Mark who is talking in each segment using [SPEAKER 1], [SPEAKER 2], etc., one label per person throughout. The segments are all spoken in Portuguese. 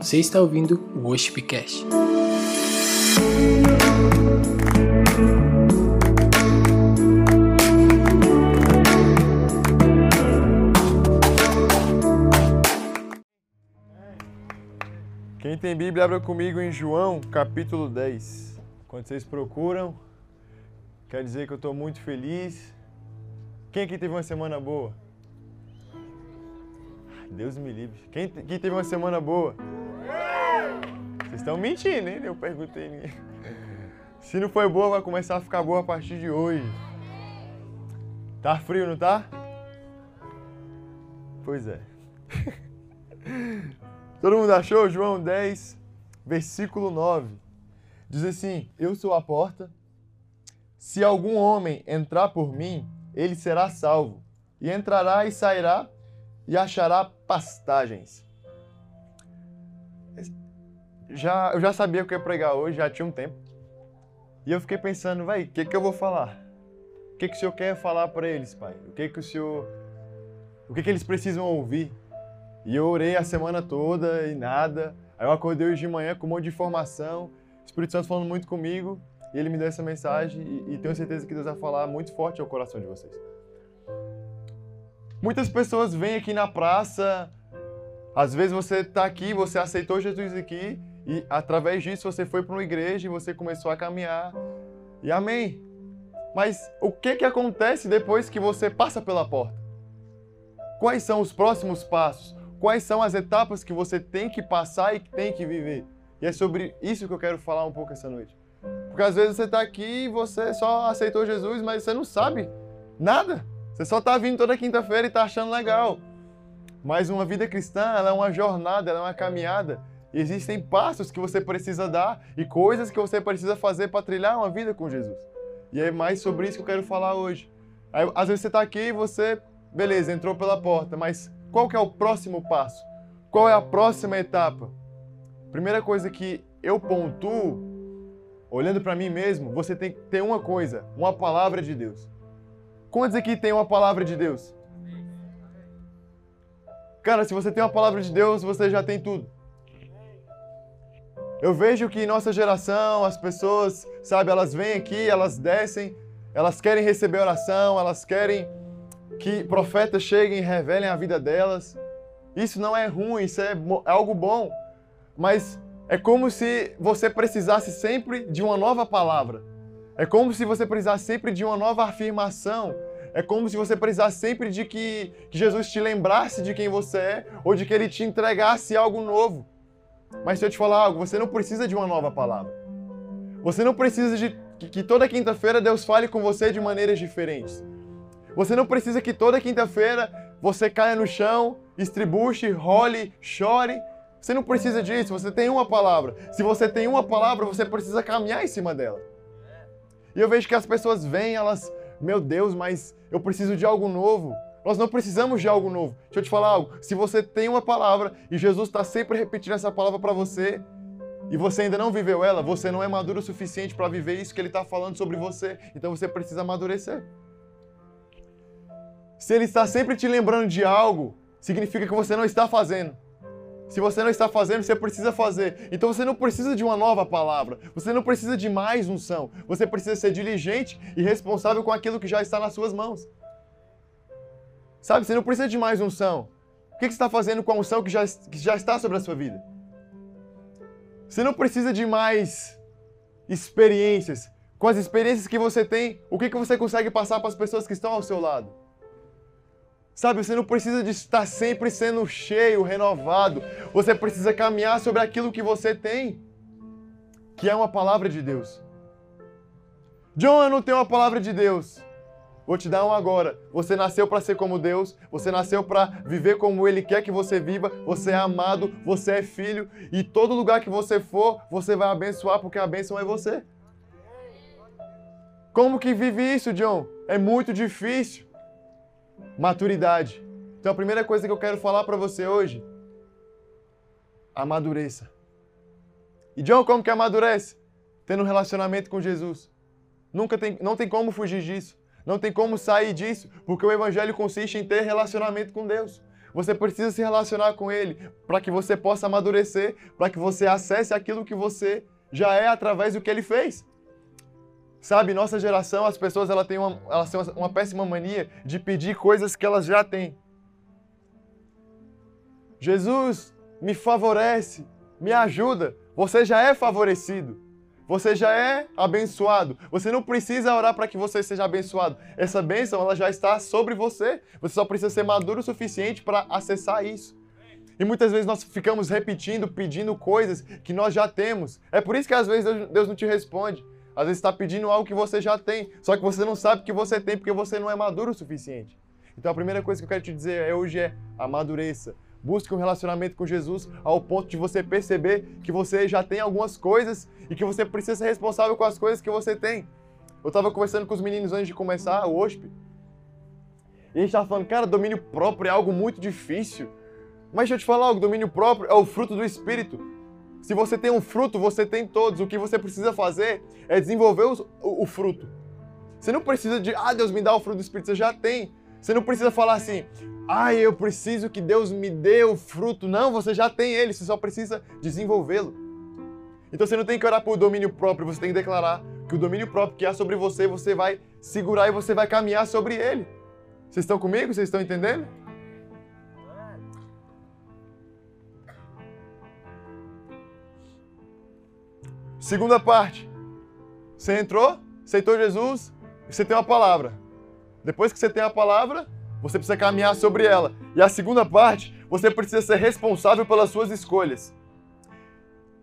[SPEAKER 1] Você está ouvindo o Worshipcast.
[SPEAKER 2] Quem tem Bíblia, abra comigo em João, capítulo 10. Quando vocês procuram, quer dizer que eu estou muito feliz. Quem aqui teve uma semana boa? Deus me livre. Quem, quem teve uma semana boa? Estão mentindo, hein? Eu perguntei. Se não foi boa, vai começar a ficar boa a partir de hoje. Tá frio, não tá? Pois é. Todo mundo achou? João 10, versículo 9. Diz assim: Eu sou a porta. Se algum homem entrar por mim, ele será salvo, e entrará e sairá e achará pastagens. Já, eu já sabia o que ia pregar hoje, já tinha um tempo. E eu fiquei pensando, vai, o que, que eu vou falar? O que, que o senhor quer falar para eles, pai? O que, que o senhor. O que, que eles precisam ouvir? E eu orei a semana toda e nada. Aí eu acordei hoje de manhã com um monte de informação. O Espírito Santo falando muito comigo. E ele me deu essa mensagem. E, e tenho certeza que Deus vai falar muito forte ao coração de vocês. Muitas pessoas vêm aqui na praça. Às vezes você está aqui, você aceitou Jesus aqui. E através disso você foi para uma igreja e você começou a caminhar. E amém. Mas o que, que acontece depois que você passa pela porta? Quais são os próximos passos? quais são as etapas que você tem que passar e que tem que viver. E é sobre isso que eu quero falar um pouco essa noite. Porque às vezes você está aqui e você só aceitou Jesus, mas você não sabe nada. Você só está vindo toda quinta-feira e está achando legal. Mas uma vida cristã, ela é uma jornada, ela é uma caminhada. Existem passos que você precisa dar e coisas que você precisa fazer para trilhar uma vida com Jesus. E é mais sobre isso que eu quero falar hoje. Aí, às vezes você está aqui e você, beleza, entrou pela porta, mas qual que é o próximo passo? Qual é a próxima etapa? Primeira coisa que eu pontuo, olhando para mim mesmo, você tem que ter uma coisa, uma palavra de Deus. Quantos aqui tem uma palavra de Deus? Cara, se você tem uma palavra de Deus, você já tem tudo. Eu vejo que em nossa geração, as pessoas, sabe, elas vêm aqui, elas descem, elas querem receber oração, elas querem que profetas cheguem e revelem a vida delas. Isso não é ruim, isso é, é algo bom. Mas é como se você precisasse sempre de uma nova palavra. É como se você precisasse sempre de uma nova afirmação. É como se você precisasse sempre de que, que Jesus te lembrasse de quem você é ou de que ele te entregasse algo novo. Mas se eu te falar algo, você não precisa de uma nova palavra. Você não precisa de que, toda quinta-feira Deus fale com você de maneiras diferentes. Você não precisa que toda quinta-feira você caia no chão, estribuche, role, chore. Você não precisa disso, você tem uma palavra. Se você tem uma palavra, você precisa caminhar em cima dela. E eu vejo que as pessoas vêm, elas, meu Deus, mas eu preciso de algo novo. Nós não precisamos de algo novo. Deixa eu te falar algo. Se você tem uma palavra e Jesus está sempre repetindo essa palavra para você, e você ainda não viveu ela, você não é maduro o suficiente para viver isso que ele está falando sobre você. Então você precisa amadurecer. Se ele está sempre te lembrando de algo, significa que você não está fazendo. Se você não está fazendo, você precisa fazer. Então você não precisa de uma nova palavra. Você não precisa de mais unção. Você precisa ser diligente e responsável com aquilo que já está nas suas mãos. Sabe, você não precisa de mais unção. O que você está fazendo com a unção que já, que já está sobre a sua vida? Você não precisa de mais experiências. Com as experiências que você tem, o que, que você consegue passar para as pessoas que estão ao seu lado? Sabe, você não precisa de estar sempre sendo cheio, renovado. Você precisa caminhar sobre aquilo que você tem, que é uma palavra de Deus. John, eu não tenho uma palavra de Deus. Vou te dar uma agora. Você nasceu para ser como Deus, você nasceu para viver como Ele quer que você viva, você é amado, você é filho, e todo lugar que você for, você vai abençoar, porque a bênção é você. Como que vive isso, John? É muito difícil maturidade. Então a primeira coisa que eu quero falar para você hoje, amadureça. E John, como que amadurece? Tendo um relacionamento com Jesus. Nunca tem, não tem como fugir disso. Não tem como sair disso, porque o evangelho consiste em ter relacionamento com Deus. Você precisa se relacionar com Ele para que você possa amadurecer, para que você acesse aquilo que você já é através do que Ele fez. Sabe, nossa geração, as pessoas elas têm, uma, elas têm uma péssima mania de pedir coisas que elas já têm. Jesus, me favorece, me ajuda. Você já é favorecido. Você já é abençoado. Você não precisa orar para que você seja abençoado. Essa bênção ela já está sobre você. Você só precisa ser maduro o suficiente para acessar isso. E muitas vezes nós ficamos repetindo, pedindo coisas que nós já temos. É por isso que às vezes Deus não te responde. Às vezes está pedindo algo que você já tem, só que você não sabe que você tem porque você não é maduro o suficiente. Então a primeira coisa que eu quero te dizer é hoje é amadureça. Busque um relacionamento com Jesus ao ponto de você perceber que você já tem algumas coisas e que você precisa ser responsável com as coisas que você tem. Eu estava conversando com os meninos antes de começar o OSP. E a gente estava falando, cara, domínio próprio é algo muito difícil. Mas deixa eu te falar algo, domínio próprio é o fruto do Espírito. Se você tem um fruto, você tem todos. O que você precisa fazer é desenvolver o, o, o fruto. Você não precisa de, ah, Deus me dá o fruto do Espírito, você já tem. Você não precisa falar assim, ai, eu preciso que Deus me dê o fruto. Não, você já tem ele, você só precisa desenvolvê-lo. Então você não tem que orar por domínio próprio, você tem que declarar que o domínio próprio que há sobre você, você vai segurar e você vai caminhar sobre ele. Vocês estão comigo? Vocês estão entendendo? Segunda parte. Você entrou, aceitou Jesus, você tem uma palavra. Depois que você tem a palavra, você precisa caminhar sobre ela. E a segunda parte, você precisa ser responsável pelas suas escolhas.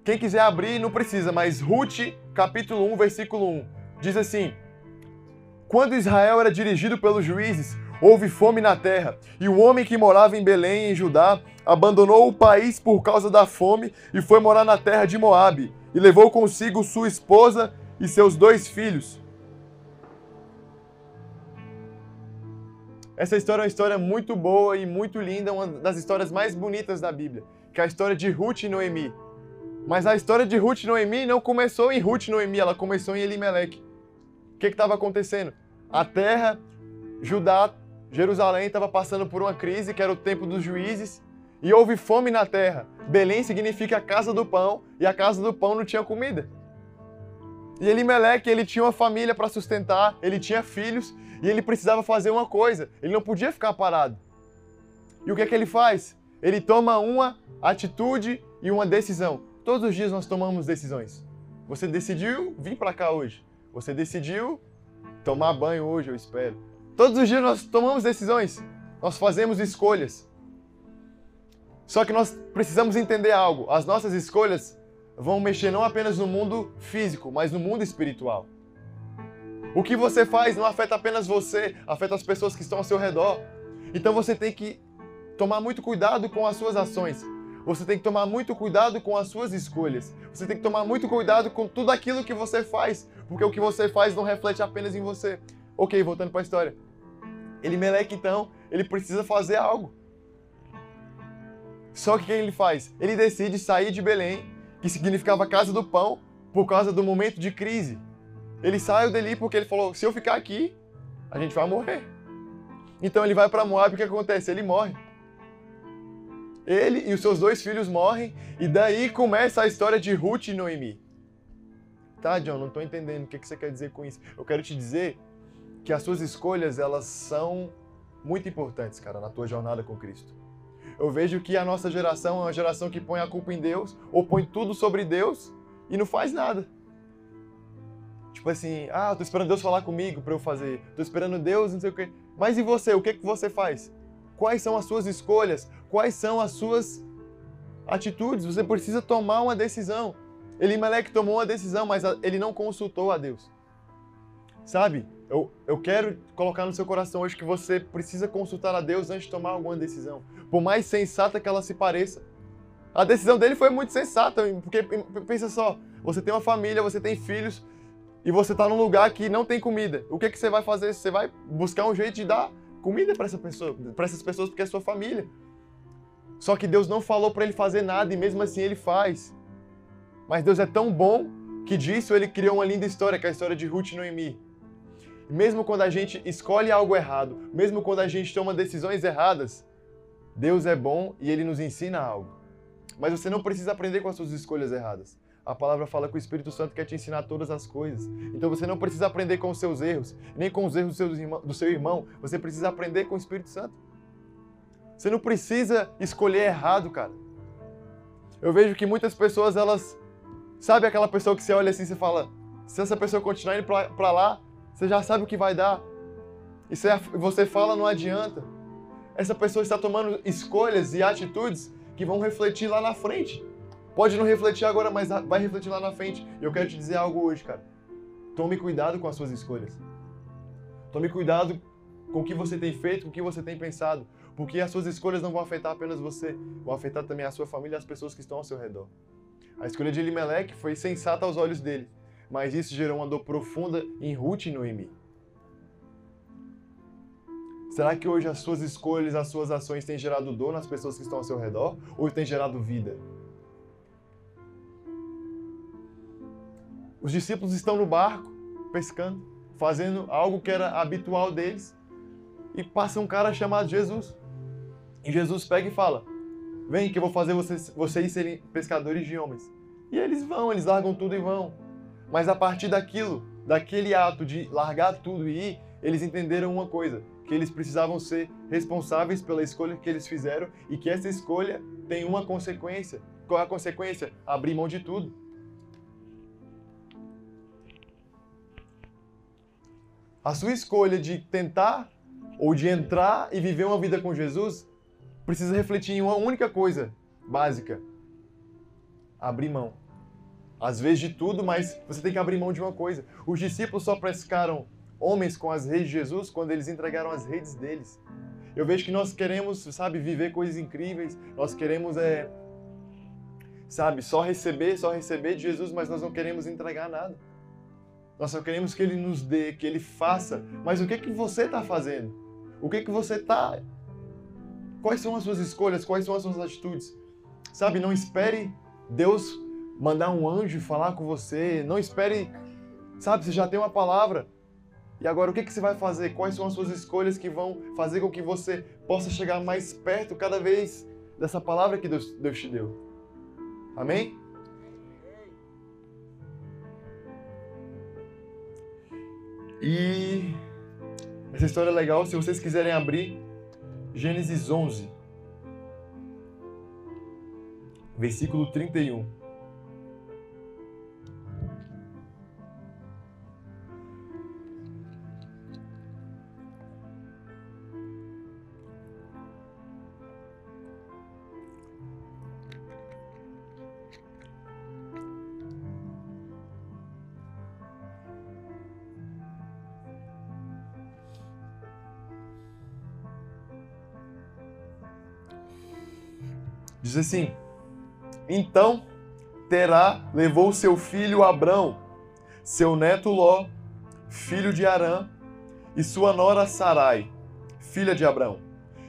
[SPEAKER 2] Quem quiser abrir, não precisa, mas Ruth, capítulo 1, versículo 1, diz assim: Quando Israel era dirigido pelos juízes, houve fome na terra, e o homem que morava em Belém, em Judá, abandonou o país por causa da fome e foi morar na terra de Moabe, e levou consigo sua esposa e seus dois filhos. Essa história é uma história muito boa e muito linda, uma das histórias mais bonitas da Bíblia, que é a história de Ruth e Noemi. Mas a história de Ruth e Noemi não começou em Ruth e Noemi, ela começou em Elimelech. O que estava acontecendo? A terra, Judá, Jerusalém estava passando por uma crise, que era o tempo dos juízes, e houve fome na terra. Belém significa a casa do pão, e a casa do pão não tinha comida. E Elimelech, ele tinha uma família para sustentar, ele tinha filhos, e ele precisava fazer uma coisa, ele não podia ficar parado. E o que é que ele faz? Ele toma uma atitude e uma decisão. Todos os dias nós tomamos decisões. Você decidiu vir para cá hoje. Você decidiu tomar banho hoje, eu espero. Todos os dias nós tomamos decisões. Nós fazemos escolhas. Só que nós precisamos entender algo. As nossas escolhas vão mexer não apenas no mundo físico, mas no mundo espiritual. O que você faz não afeta apenas você, afeta as pessoas que estão ao seu redor. Então você tem que tomar muito cuidado com as suas ações. Você tem que tomar muito cuidado com as suas escolhas. Você tem que tomar muito cuidado com tudo aquilo que você faz, porque o que você faz não reflete apenas em você. Ok, voltando para a história. Elimelec, então, ele precisa fazer algo. Só que o que ele faz? Ele decide sair de Belém, que significava casa do pão, por causa do momento de crise. Ele saiu dali porque ele falou: se eu ficar aqui, a gente vai morrer. Então ele vai para Moab, o que acontece? Ele morre. Ele e os seus dois filhos morrem, e daí começa a história de Ruth e Noemi. Tá, John, não estou entendendo o que você quer dizer com isso. Eu quero te dizer que as suas escolhas, elas são muito importantes, cara, na tua jornada com Cristo. Eu vejo que a nossa geração é uma geração que põe a culpa em Deus, ou põe tudo sobre Deus e não faz nada. Tipo assim, ah, tô esperando Deus falar comigo para eu fazer. Tô esperando Deus, não sei o quê. Mas e você? O que que você faz? Quais são as suas escolhas? Quais são as suas atitudes? Você precisa tomar uma decisão. Elimelec tomou uma decisão, mas ele não consultou a Deus. Sabe? Eu, eu quero colocar no seu coração hoje que você precisa consultar a Deus antes de tomar alguma decisão. Por mais sensata que ela se pareça. A decisão dele foi muito sensata, porque pensa só, você tem uma família, você tem filhos, e você está num lugar que não tem comida. O que, que você vai fazer? Você vai buscar um jeito de dar comida para essa pessoa, para essas pessoas porque é sua família. Só que Deus não falou para ele fazer nada e mesmo assim ele faz. Mas Deus é tão bom que disso ele criou uma linda história, que é a história de Ruth e Noemi. Mesmo quando a gente escolhe algo errado, mesmo quando a gente toma decisões erradas, Deus é bom e ele nos ensina algo. Mas você não precisa aprender com as suas escolhas erradas. A palavra fala que o Espírito Santo quer te ensinar todas as coisas. Então você não precisa aprender com os seus erros, nem com os erros do seu irmão. Você precisa aprender com o Espírito Santo. Você não precisa escolher errado, cara. Eu vejo que muitas pessoas, elas. Sabe aquela pessoa que você olha assim e fala: se essa pessoa continuar indo pra, lá, você já sabe o que vai dar. E você fala, não adianta. Essa pessoa está tomando escolhas e atitudes que vão refletir lá na frente. Pode não refletir agora, mas vai refletir lá na frente. Eu quero te dizer algo hoje, cara. Tome cuidado com as suas escolhas. Tome cuidado com o que você tem feito, com o que você tem pensado. Porque as suas escolhas não vão afetar apenas você, vão afetar também a sua família e as pessoas que estão ao seu redor. A escolha de Elimelec foi sensata aos olhos dele, mas isso gerou uma dor profunda em Ruth e Noemi. Será que hoje as suas escolhas, as suas ações têm gerado dor nas pessoas que estão ao seu redor ou têm gerado vida? Os discípulos estão no barco, pescando, fazendo algo que era habitual deles, e passa um cara chamado Jesus. E Jesus pega e fala: Vem que eu vou fazer vocês, vocês serem pescadores de homens. E eles vão, eles largam tudo e vão. Mas a partir daquilo, daquele ato de largar tudo e ir, eles entenderam uma coisa: que eles precisavam ser responsáveis pela escolha que eles fizeram e que essa escolha tem uma consequência. Qual é a consequência? Abrir mão de tudo. A sua escolha de tentar ou de entrar e viver uma vida com Jesus precisa refletir em uma única coisa básica: abrir mão. Às vezes de tudo, mas você tem que abrir mão de uma coisa. Os discípulos só pescaram homens com as redes de Jesus quando eles entregaram as redes deles. Eu vejo que nós queremos, sabe, viver coisas incríveis, nós queremos, é, sabe, só receber, só receber de Jesus, mas nós não queremos entregar nada. Nós só queremos que Ele nos dê, que Ele faça. Mas o que que você está fazendo? O que que você está? Quais são as suas escolhas? Quais são as suas atitudes? Sabe, não espere Deus mandar um anjo falar com você. Não espere, sabe, você já tem uma palavra. E agora o que que você vai fazer? Quais são as suas escolhas que vão fazer com que você possa chegar mais perto cada vez dessa palavra que Deus, Deus te deu? Amém? E essa história é legal, se vocês quiserem abrir Gênesis 11, versículo 31. Diz assim: Então Terá levou seu filho Abrão, seu neto Ló, filho de Arã, e sua nora Sarai, filha de Abrão.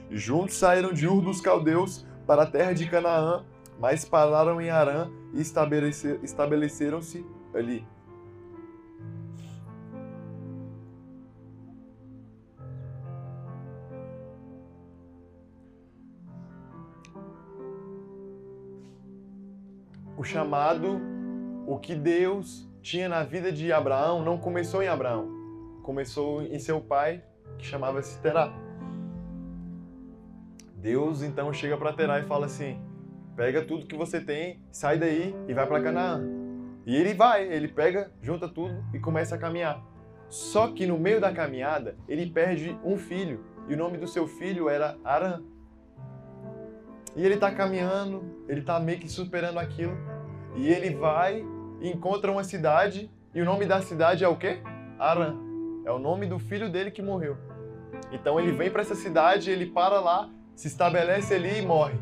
[SPEAKER 2] Juntos saíram de Ur dos Caldeus para a terra de Canaã, mas pararam em Arã e estabeleceram-se ali. O chamado, o que Deus tinha na vida de Abraão não começou em Abraão, começou em seu pai, que chamava-se Terá. Deus então chega para Terá e fala assim: pega tudo que você tem, sai daí e vai para Canaã. E ele vai, ele pega, junta tudo e começa a caminhar. Só que no meio da caminhada, ele perde um filho, e o nome do seu filho era Arã. E ele está caminhando, ele está meio que superando aquilo. E ele vai e encontra uma cidade. E o nome da cidade é o quê? Arã. É o nome do filho dele que morreu. Então ele vem para essa cidade, ele para lá, se estabelece ali e morre.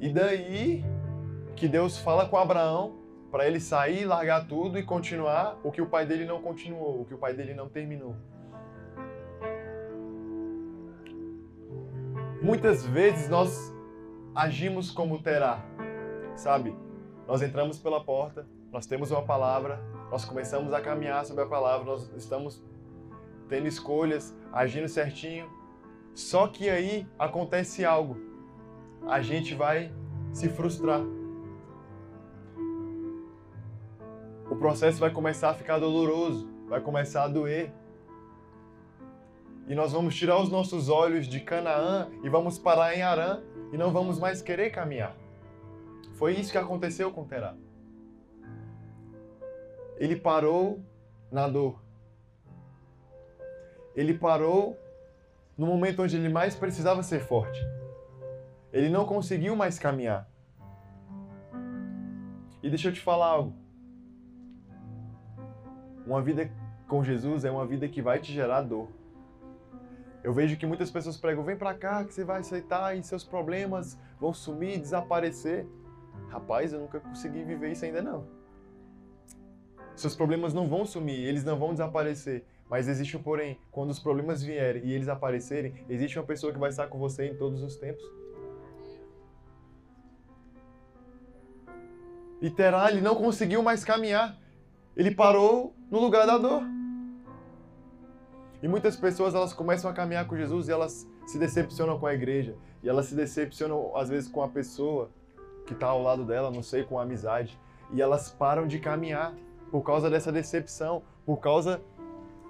[SPEAKER 2] E daí que Deus fala com Abraão para ele sair, largar tudo e continuar o que o pai dele não continuou, o que o pai dele não terminou. Muitas vezes nós agimos como Terá, sabe? Nós entramos pela porta, nós temos uma palavra, nós começamos a caminhar sobre a palavra, nós estamos tendo escolhas, agindo certinho, Só que aí acontece algo. A gente vai se frustrar. O processo vai começar a ficar doloroso, vai começar a doer. E nós vamos tirar os nossos olhos de Canaã e vamos parar em Arã e não vamos mais querer caminhar. Foi isso que aconteceu com Terá. Ele parou na dor. Ele parou no momento onde ele mais precisava ser forte. Ele não conseguiu mais caminhar. E deixa eu te falar algo. Uma vida com Jesus é uma vida que vai te gerar dor. Eu vejo que muitas pessoas pregam: vem pra cá que você vai aceitar e seus problemas vão sumir, desaparecer. Rapaz, eu nunca consegui viver isso ainda não. Seus problemas não vão sumir, eles não vão desaparecer. Mas existe um porém, quando os problemas vierem e eles aparecerem, existe uma pessoa que vai estar com você em todos os tempos. E Terá, ele não conseguiu mais caminhar. Ele parou no lugar da dor. E muitas pessoas elas começam a caminhar com Jesus e elas se decepcionam com a igreja. E elas se decepcionam às vezes com a pessoa que está ao lado dela, não sei, com amizade. E elas param de caminhar por causa dessa decepção, por causa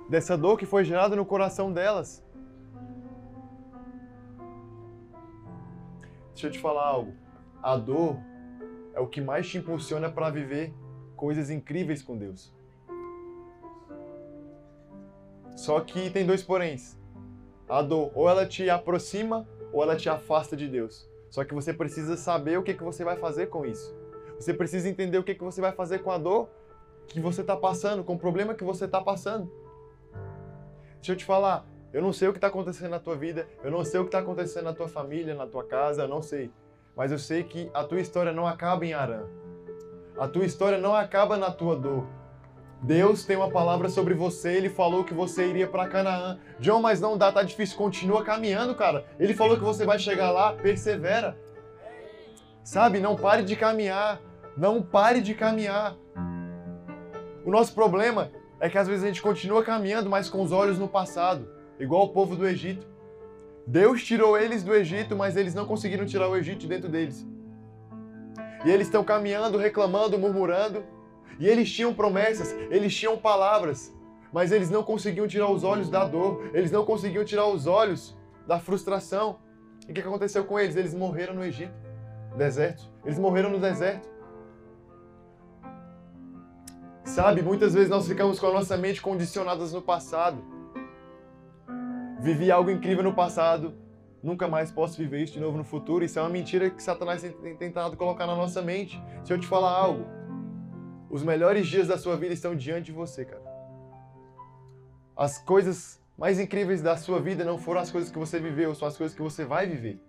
[SPEAKER 2] dessa dor que foi gerada no coração delas. Deixa eu te falar algo. A dor é o que mais te impulsiona para viver coisas incríveis com Deus. Só que tem dois poréns. A dor, ou ela te aproxima, ou ela te afasta de Deus. Só que você precisa saber o que, que você vai fazer com isso. Você precisa entender o que, que você vai fazer com a dor que você está passando, com o problema que você está passando. Deixa eu te falar, eu não sei o que está acontecendo na tua vida, eu não sei o que está acontecendo na tua família, na tua casa, eu não sei. Mas eu sei que a tua história não acaba em Arã. A tua história não acaba na tua dor. Deus tem uma palavra sobre você, ele falou que você iria para Canaã. John, mas não dá, tá difícil, continua caminhando, cara. Ele falou que você vai chegar lá, persevera. Sabe, não pare de caminhar. Não pare de caminhar. O nosso problema é que às vezes a gente continua caminhando, mas com os olhos no passado, igual o povo do Egito. Deus tirou eles do Egito, mas eles não conseguiram tirar o Egito de dentro deles. E eles estão caminhando, reclamando, murmurando. E eles tinham promessas, eles tinham palavras, mas eles não conseguiam tirar os olhos da dor, eles não conseguiam tirar os olhos da frustração. E o que aconteceu com eles? Eles morreram no Egito, deserto. Eles morreram no deserto. Sabe, muitas vezes nós ficamos com a nossa mente condicionadas no passado. Vivi algo incrível no passado, nunca mais posso viver isso de novo no futuro. Isso é uma mentira que Satanás tem tentado colocar na nossa mente. Se eu te falar algo, os melhores dias da sua vida estão diante de você, cara. As coisas mais incríveis da sua vida não foram as coisas que você viveu, são as coisas que você vai viver.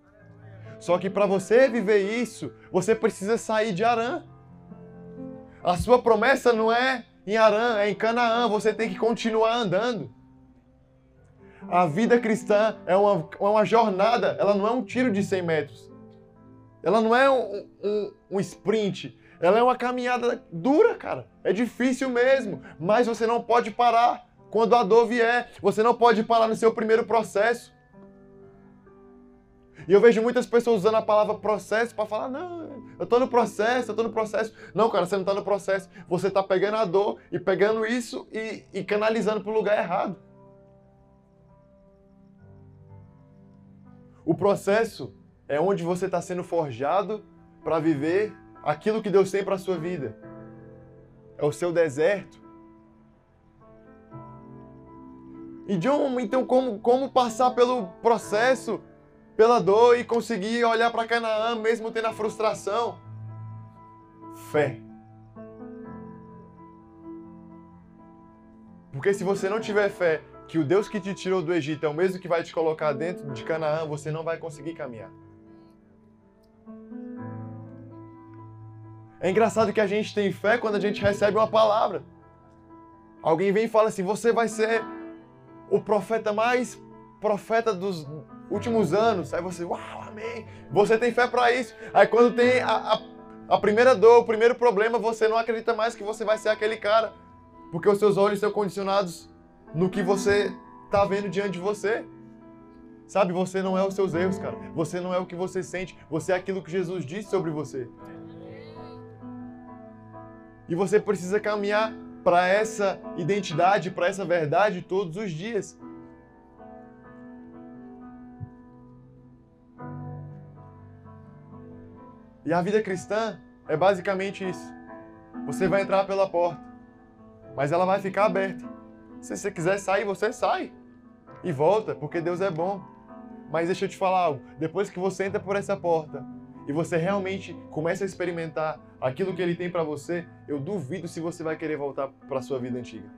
[SPEAKER 2] Só que para você viver isso, você precisa sair de Arã. A sua promessa não é em Arã, é em Canaã. Você tem que continuar andando. A vida cristã é uma, é uma jornada, ela não é um tiro de 100 metros. Ela não é um, um, um sprint. Ela é uma caminhada dura, cara. É difícil mesmo. Mas você não pode parar quando a dor vier. Você não pode parar no seu primeiro processo. E eu vejo muitas pessoas usando a palavra processo para falar, não, eu tô no processo, eu tô no processo. Não, cara, você não tá no processo. Você tá pegando a dor e pegando isso e, e canalizando para o lugar errado. O processo é onde você está sendo forjado para viver aquilo que Deus tem para a sua vida. É o seu deserto. E John, então como, como passar pelo processo pela dor e conseguir olhar para Canaã mesmo tendo a frustração. Fé. Porque se você não tiver fé que o Deus que te tirou do Egito é o mesmo que vai te colocar dentro de Canaã, você não vai conseguir caminhar. É engraçado que a gente tem fé quando a gente recebe uma palavra. Alguém vem e fala assim: você vai ser o profeta mais profeta dos últimos anos. Aí você, uau, amém. Você tem fé para isso. Aí quando tem a, a, a, primeira dor, o primeiro problema, você não acredita mais que você vai ser aquele cara. Porque os seus olhos estão condicionados no que você está vendo diante de você. Sabe, você não é os seus erros, cara. Você não é o que você sente. Você é aquilo que Jesus disse sobre você. E você precisa caminhar para essa identidade, para essa verdade todos os dias. E a vida cristã é basicamente isso. Você vai entrar pela porta, mas ela vai ficar aberta. Se você quiser sair, você sai e volta, porque Deus é bom. Mas deixa eu te falar algo: depois que você entra por essa porta e você realmente começa a experimentar aquilo que Ele tem para você, eu duvido se você vai querer voltar para sua vida antiga.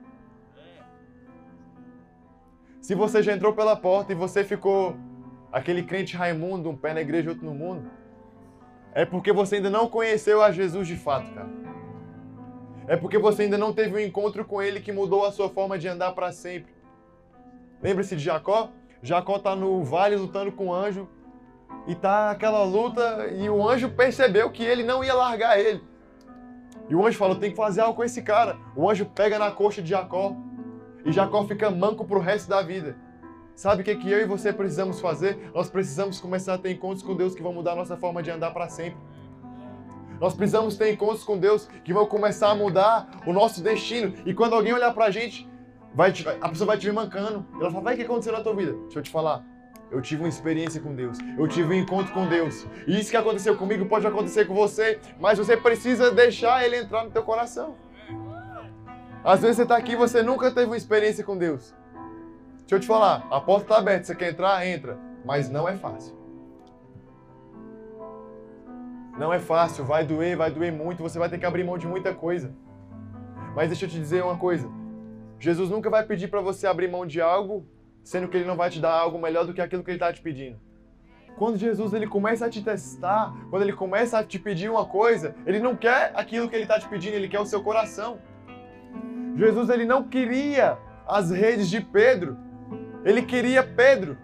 [SPEAKER 2] Se você já entrou pela porta e você ficou aquele crente Raimundo, um pé na igreja e outro no mundo, é porque você ainda não conheceu a Jesus de fato, cara. É porque você ainda não teve um encontro com ele que mudou a sua forma de andar para sempre. Lembre-se de Jacó? Jacó está no vale lutando com o anjo e tá aquela luta e o anjo percebeu que ele não ia largar ele. E o anjo falou: tem que fazer algo com esse cara. O anjo pega na coxa de Jacó e Jacó fica manco pro resto da vida. Sabe o que, que eu e você precisamos fazer? Nós precisamos começar a ter encontros com Deus que vão mudar a nossa forma de andar para sempre. Nós precisamos ter encontros com Deus que vão começar a mudar o nosso destino. E quando alguém olhar para a gente, vai a pessoa vai te ver mancando. Ela fala, vai, o que aconteceu na tua vida? Deixa eu te falar. Eu tive uma experiência com Deus. Eu tive um encontro com Deus. E isso que aconteceu comigo pode acontecer com você, mas você precisa deixar ele entrar no teu coração. Às vezes você está aqui e você nunca teve uma experiência com Deus. Deixa eu te falar, a porta está aberta, você quer entrar? Entra. Mas não é fácil. Não é fácil, vai doer, vai doer muito, você vai ter que abrir mão de muita coisa. Mas deixa eu te dizer uma coisa. Jesus nunca vai pedir para você abrir mão de algo, sendo que ele não vai te dar algo melhor do que aquilo que ele está te pedindo. Quando Jesus ele começa a te testar, quando ele começa a te pedir uma coisa, ele não quer aquilo que ele está te pedindo, ele quer o seu coração. Jesus ele não queria as redes de Pedro, ele queria Pedro.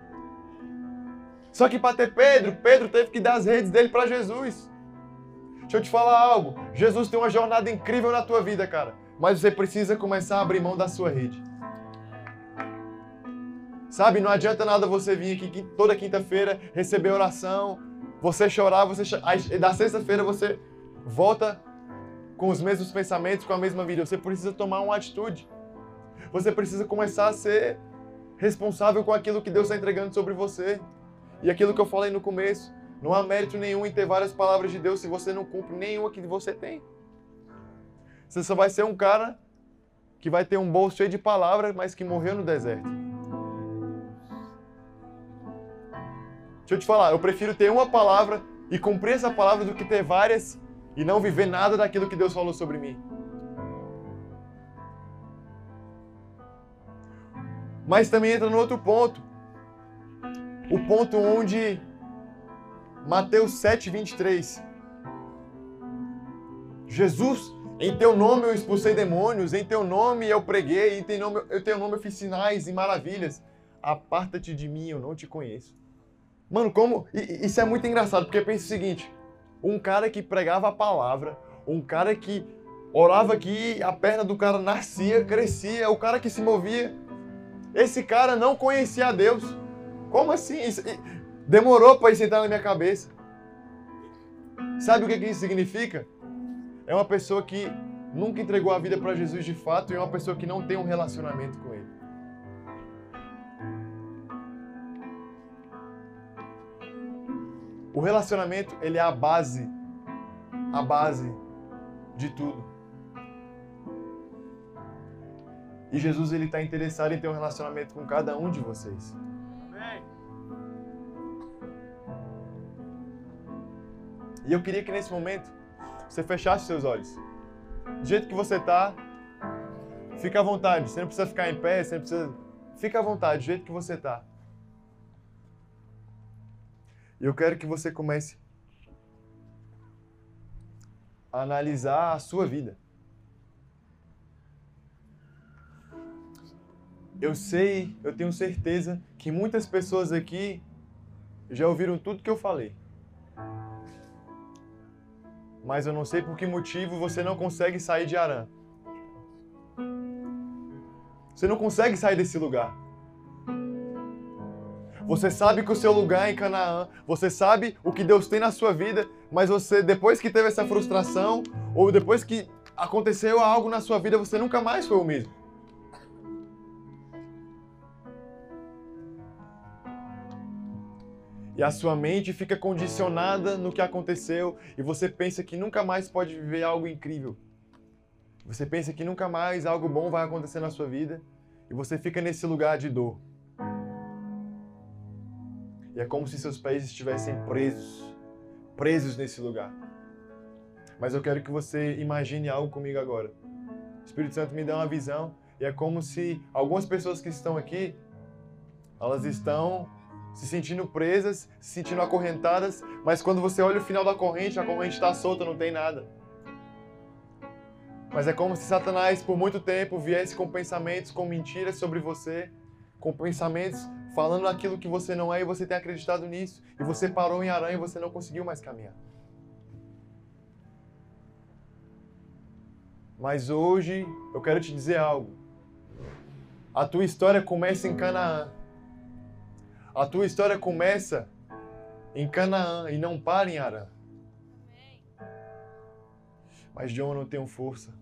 [SPEAKER 2] Só que para ter Pedro, Pedro teve que dar as redes dele para Jesus. Deixa eu te falar algo. Jesus tem uma jornada incrível na tua vida, cara. Mas você precisa começar a abrir mão da sua rede. Sabe, não adianta nada você vir aqui toda quinta-feira receber oração, você chorar, você aí, da sexta-feira você volta com os mesmos pensamentos, com a mesma vida. Você precisa tomar uma atitude. Você precisa começar a ser responsável com aquilo que Deus está entregando sobre você. E aquilo que eu falei no começo, não há mérito nenhum em ter várias palavras de Deus se você não cumpre nenhuma que você tem. Você só vai ser um cara que vai ter um bolso cheio de palavras, mas que morreu no deserto. Deixa eu te falar, eu prefiro ter uma palavra e cumprir essa palavra do que ter várias e não viver nada daquilo que Deus falou sobre mim. Mas também entra no outro ponto. O ponto onde Mateus 7, 23. Jesus, em teu nome eu expulsei demônios, em teu nome eu preguei, em teu nome, eu tenho nome eu fiz sinais e maravilhas. Aparta-te de mim, eu não te conheço. Mano, como. Isso é muito engraçado, porque pensa o seguinte: um cara que pregava a palavra, um cara que orava que a perna do cara nascia, crescia, o cara que se movia esse cara não conhecia a Deus. Como assim? Isso, demorou para isso entrar na minha cabeça. Sabe o que, que isso significa? É uma pessoa que nunca entregou a vida para Jesus de fato e é uma pessoa que não tem um relacionamento com Ele. O relacionamento, ele é a base, a base de tudo. E Jesus ele está interessado em ter um relacionamento com cada um de vocês. E eu queria que nesse momento você fechasse seus olhos. Do jeito que você está, fica à vontade. Você não precisa ficar em pé, você não precisa. Fica à vontade, do jeito que você está. Eu quero que você comece a analisar a sua vida. Eu sei, eu tenho certeza que muitas pessoas aqui já ouviram tudo que eu falei. Mas eu não sei por que motivo você não consegue sair de Arã. Você não consegue sair desse lugar. Você sabe que o seu lugar é em Canaã, você sabe o que Deus tem na sua vida, mas você, depois que teve essa frustração, ou depois que aconteceu algo na sua vida, você nunca mais foi o mesmo. E a sua mente fica condicionada no que aconteceu e você pensa que nunca mais pode viver algo incrível. Você pensa que nunca mais algo bom vai acontecer na sua vida e você fica nesse lugar de dor. E é como se seus pés estivessem presos, presos nesse lugar. Mas eu quero que você imagine algo comigo agora. O Espírito Santo me dá uma visão e é como se algumas pessoas que estão aqui, elas estão se sentindo presas, se sentindo acorrentadas, mas quando você olha o final da corrente, a corrente está solta, não tem nada. Mas é como se Satanás, por muito tempo, viesse com pensamentos, com mentiras sobre você, com pensamentos falando aquilo que você não é e você tem acreditado nisso. E você parou em aranha e você não conseguiu mais caminhar. Mas hoje eu quero te dizer algo. A tua história começa em Canaã. A tua história começa em Canaã e não para em Arã. Mas John, eu não tenho força.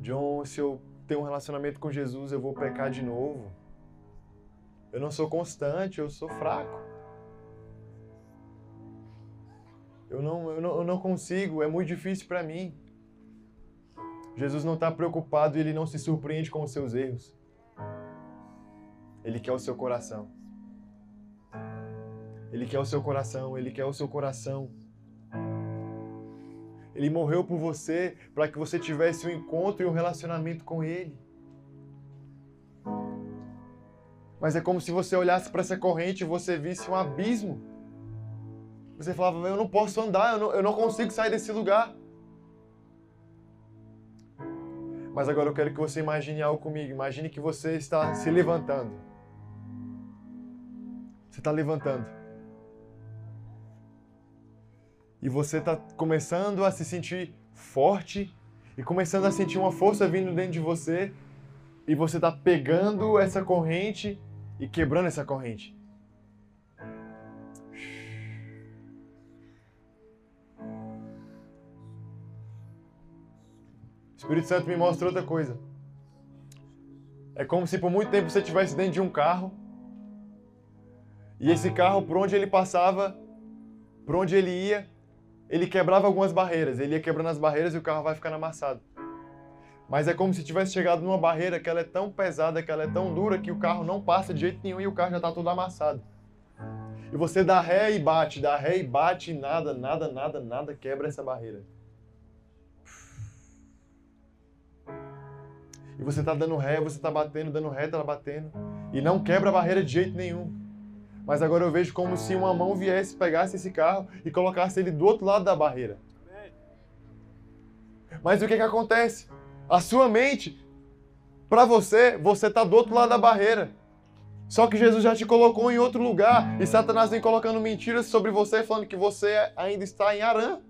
[SPEAKER 2] John, se eu tenho um relacionamento com Jesus, eu vou pecar de novo. Eu não sou constante, eu sou fraco. Eu não, eu não, eu não consigo, é muito difícil para mim. Jesus não está preocupado e ele não se surpreende com os seus erros. Ele quer o seu coração. Ele quer o seu coração, ele quer o seu coração. Ele morreu por você para que você tivesse um encontro e um relacionamento com ele. Mas é como se você olhasse para essa corrente e você visse um abismo. Você falava, eu não posso andar, eu não, eu não consigo sair desse lugar. Mas agora eu quero que você imagine algo comigo. Imagine que você está se levantando. Você está levantando. E você está começando a se sentir forte e começando a sentir uma força vindo dentro de você. E você está pegando essa corrente e quebrando essa corrente. O Espírito Santo me mostra outra coisa. É como se por muito tempo você estivesse dentro de um carro e esse carro, por onde ele passava, por onde ele ia, ele quebrava algumas barreiras. Ele ia quebrando as barreiras e o carro vai ficando amassado. Mas é como se tivesse chegado numa barreira que ela é tão pesada, que ela é tão dura, que o carro não passa de jeito nenhum e o carro já está todo amassado. E você dá ré e bate, dá ré e bate e nada, nada, nada, nada quebra essa barreira. E você está dando ré, você está batendo, dando ré, está batendo. E não quebra a barreira de jeito nenhum. Mas agora eu vejo como se uma mão viesse, pegasse esse carro e colocasse ele do outro lado da barreira. Mas o que, que acontece? A sua mente, para você, você está do outro lado da barreira. Só que Jesus já te colocou em outro lugar e Satanás vem colocando mentiras sobre você, falando que você ainda está em Arã.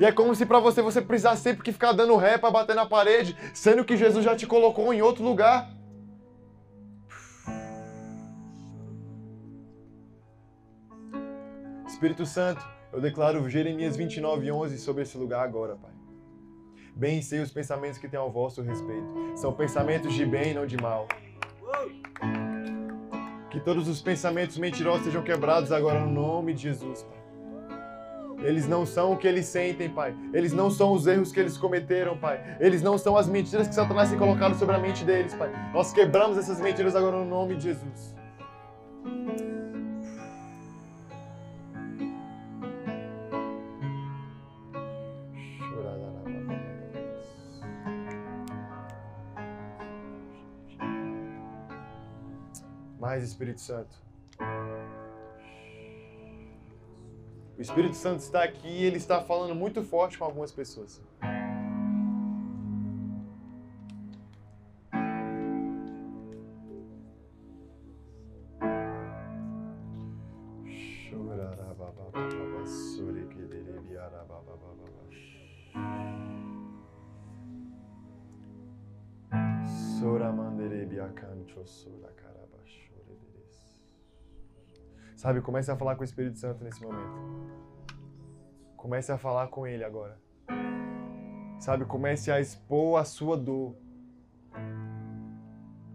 [SPEAKER 2] E é como se para você você precisasse sempre que ficar dando ré para bater na parede, sendo que Jesus já te colocou em outro lugar. Espírito Santo, eu declaro Jeremias 29, 11 sobre esse lugar agora, Pai. Bem sei os pensamentos que têm ao vosso respeito. São pensamentos de bem, não de mal. Que todos os pensamentos mentirosos sejam quebrados agora no nome de Jesus, Pai. Eles não são o que eles sentem, Pai. Eles não são os erros que eles cometeram, Pai. Eles não são as mentiras que Satanás tem colocado sobre a mente deles, Pai. Nós quebramos essas mentiras agora no nome de Jesus. Mais Espírito Santo. O Espírito Santo está aqui e ele está falando muito forte com algumas pessoas. Soramande Sabe, comece a falar com o Espírito Santo nesse momento. Comece a falar com ele agora. Sabe, comece a expor a sua dor.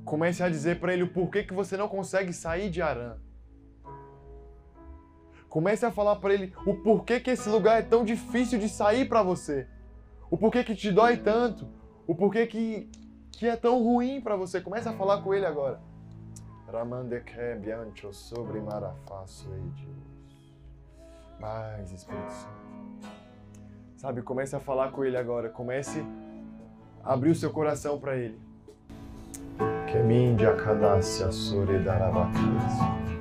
[SPEAKER 2] Comece a dizer para ele o porquê que você não consegue sair de Arã. Comece a falar para ele o porquê que esse lugar é tão difícil de sair para você. O porquê que te dói tanto. O porquê que, que é tão ruim para você. Comece a falar com ele agora. Ramandekebiancho sobre Marafaço Deus. Mais Espírito Santo. Sabe, comece a falar com ele agora. Comece a abrir o seu coração para ele. Kemindia Kadasya Sore Darabakis.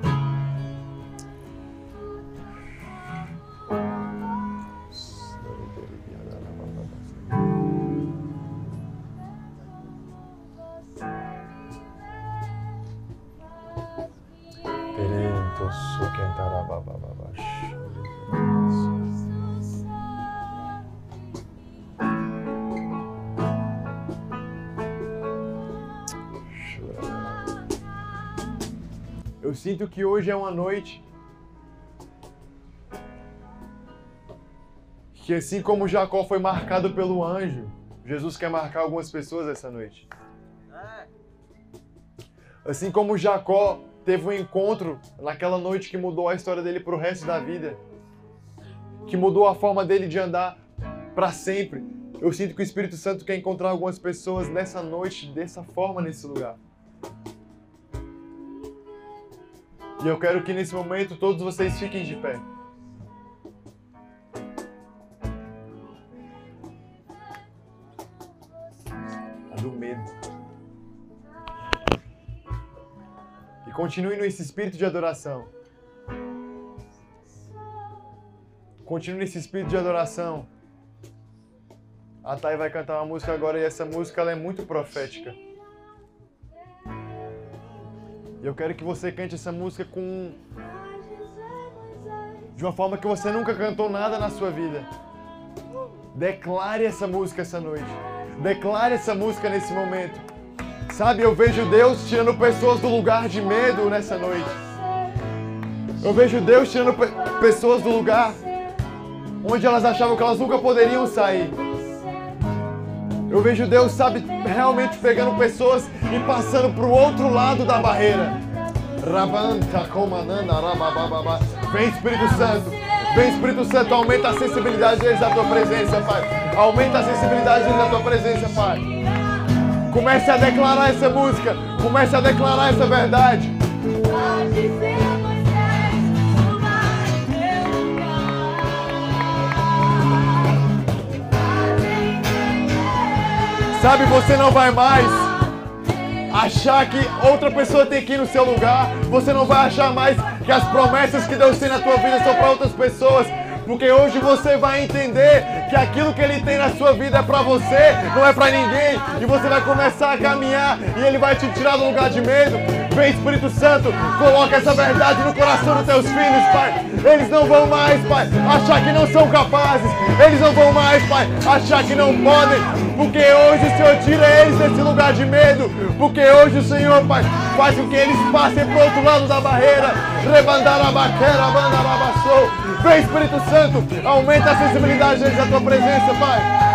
[SPEAKER 2] Sinto que hoje é uma noite que assim como Jacó foi marcado pelo anjo, Jesus quer marcar algumas pessoas essa noite. Assim como Jacó teve um encontro naquela noite que mudou a história dele para o resto da vida, que mudou a forma dele de andar para sempre. Eu sinto que o Espírito Santo quer encontrar algumas pessoas nessa noite, dessa forma, nesse lugar. E eu quero que nesse momento todos vocês fiquem de pé. A do medo. E continue nesse espírito de adoração. Continue nesse espírito de adoração. A Thay vai cantar uma música agora e essa música ela é muito profética. E eu quero que você cante essa música com. de uma forma que você nunca cantou nada na sua vida. Declare essa música essa noite. Declare essa música nesse momento. Sabe, eu vejo Deus tirando pessoas do lugar de medo nessa noite. Eu vejo Deus tirando pe pessoas do lugar onde elas achavam que elas nunca poderiam sair. Eu vejo Deus, sabe, realmente pegando pessoas e passando para o outro lado da barreira. Vem Espírito Santo, vem Espírito Santo, aumenta a sensibilidade deles da tua presença, Pai. Aumenta a sensibilidade deles da tua presença, Pai. Comece a declarar essa música, comece a declarar essa verdade. Sabe, você não vai mais achar que outra pessoa tem que ir no seu lugar. Você não vai achar mais que as promessas que Deus tem na tua vida são para outras pessoas. Porque hoje você vai entender que aquilo que Ele tem na sua vida é para você, não é para ninguém. E você vai começar a caminhar e Ele vai te tirar do lugar de medo. Vem Espírito Santo, coloca essa verdade no coração dos teus filhos, Pai. Eles não vão mais, Pai, achar que não são capazes. Eles não vão mais, Pai, achar que não podem. Porque hoje o Senhor tira eles desse lugar de medo. Porque hoje o Senhor, Pai, faz com que eles passem para outro lado da barreira. Rebandarabaquera, bandarabassou. Vem Espírito Santo, aumenta a sensibilidade deles da tua presença, Pai.